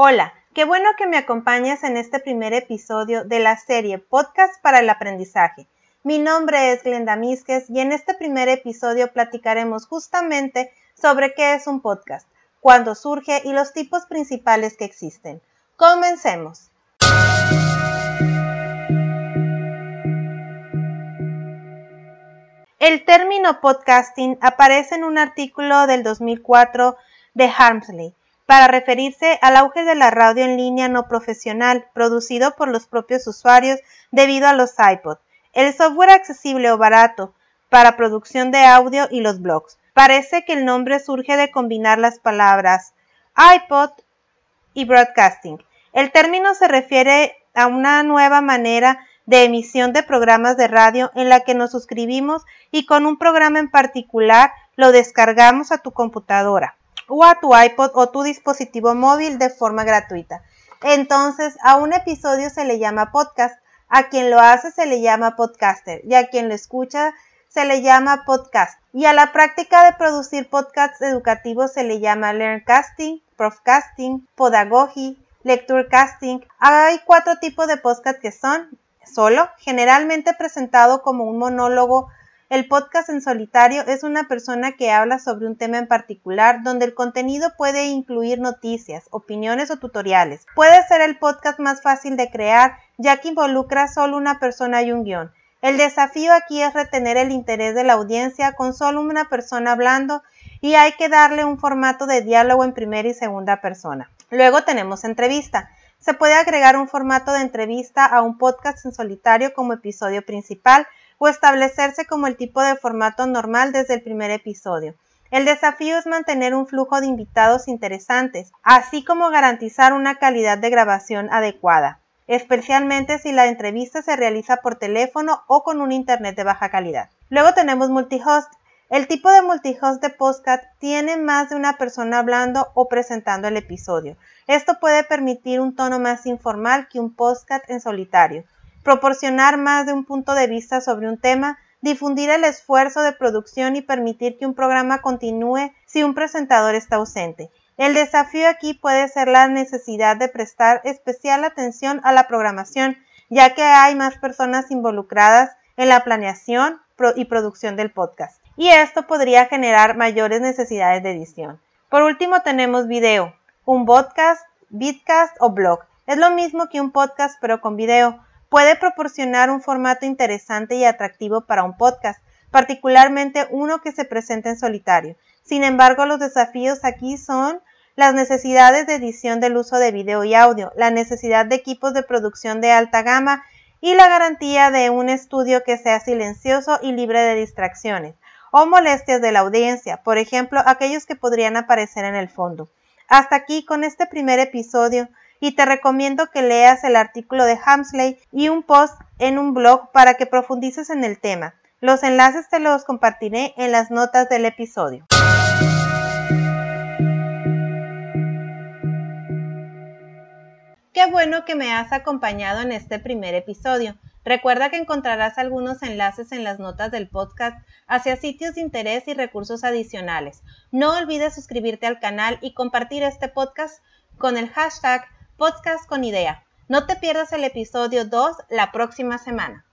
Hola, qué bueno que me acompañes en este primer episodio de la serie Podcast para el Aprendizaje. Mi nombre es Glenda Misques y en este primer episodio platicaremos justamente sobre qué es un podcast, cuándo surge y los tipos principales que existen. Comencemos. El término podcasting aparece en un artículo del 2004 de Harmsley para referirse al auge de la radio en línea no profesional producido por los propios usuarios debido a los iPod, el software accesible o barato para producción de audio y los blogs. Parece que el nombre surge de combinar las palabras iPod y broadcasting. El término se refiere a una nueva manera de emisión de programas de radio en la que nos suscribimos y con un programa en particular lo descargamos a tu computadora o a tu iPod o tu dispositivo móvil de forma gratuita. Entonces, a un episodio se le llama podcast, a quien lo hace se le llama podcaster y a quien lo escucha se le llama podcast. Y a la práctica de producir podcasts educativos se le llama learncasting, profcasting, podagogy, lecturecasting. Hay cuatro tipos de podcast que son solo, generalmente presentado como un monólogo el podcast en solitario es una persona que habla sobre un tema en particular donde el contenido puede incluir noticias, opiniones o tutoriales. Puede ser el podcast más fácil de crear ya que involucra solo una persona y un guion. El desafío aquí es retener el interés de la audiencia con solo una persona hablando y hay que darle un formato de diálogo en primera y segunda persona. Luego tenemos entrevista. Se puede agregar un formato de entrevista a un podcast en solitario como episodio principal o establecerse como el tipo de formato normal desde el primer episodio. El desafío es mantener un flujo de invitados interesantes, así como garantizar una calidad de grabación adecuada, especialmente si la entrevista se realiza por teléfono o con un internet de baja calidad. Luego tenemos multihost. El tipo de multihost de podcast tiene más de una persona hablando o presentando el episodio. Esto puede permitir un tono más informal que un podcast en solitario proporcionar más de un punto de vista sobre un tema, difundir el esfuerzo de producción y permitir que un programa continúe si un presentador está ausente. El desafío aquí puede ser la necesidad de prestar especial atención a la programación, ya que hay más personas involucradas en la planeación y producción del podcast. Y esto podría generar mayores necesidades de edición. Por último tenemos video, un podcast, vidcast o blog. Es lo mismo que un podcast pero con video puede proporcionar un formato interesante y atractivo para un podcast, particularmente uno que se presenta en solitario. Sin embargo, los desafíos aquí son las necesidades de edición del uso de video y audio, la necesidad de equipos de producción de alta gama y la garantía de un estudio que sea silencioso y libre de distracciones o molestias de la audiencia, por ejemplo, aquellos que podrían aparecer en el fondo. Hasta aquí con este primer episodio y te recomiendo que leas el artículo de Hamsley y un post en un blog para que profundices en el tema. Los enlaces te los compartiré en las notas del episodio. Qué bueno que me has acompañado en este primer episodio. Recuerda que encontrarás algunos enlaces en las notas del podcast hacia sitios de interés y recursos adicionales. No olvides suscribirte al canal y compartir este podcast con el hashtag Podcast con Idea. No te pierdas el episodio 2 la próxima semana.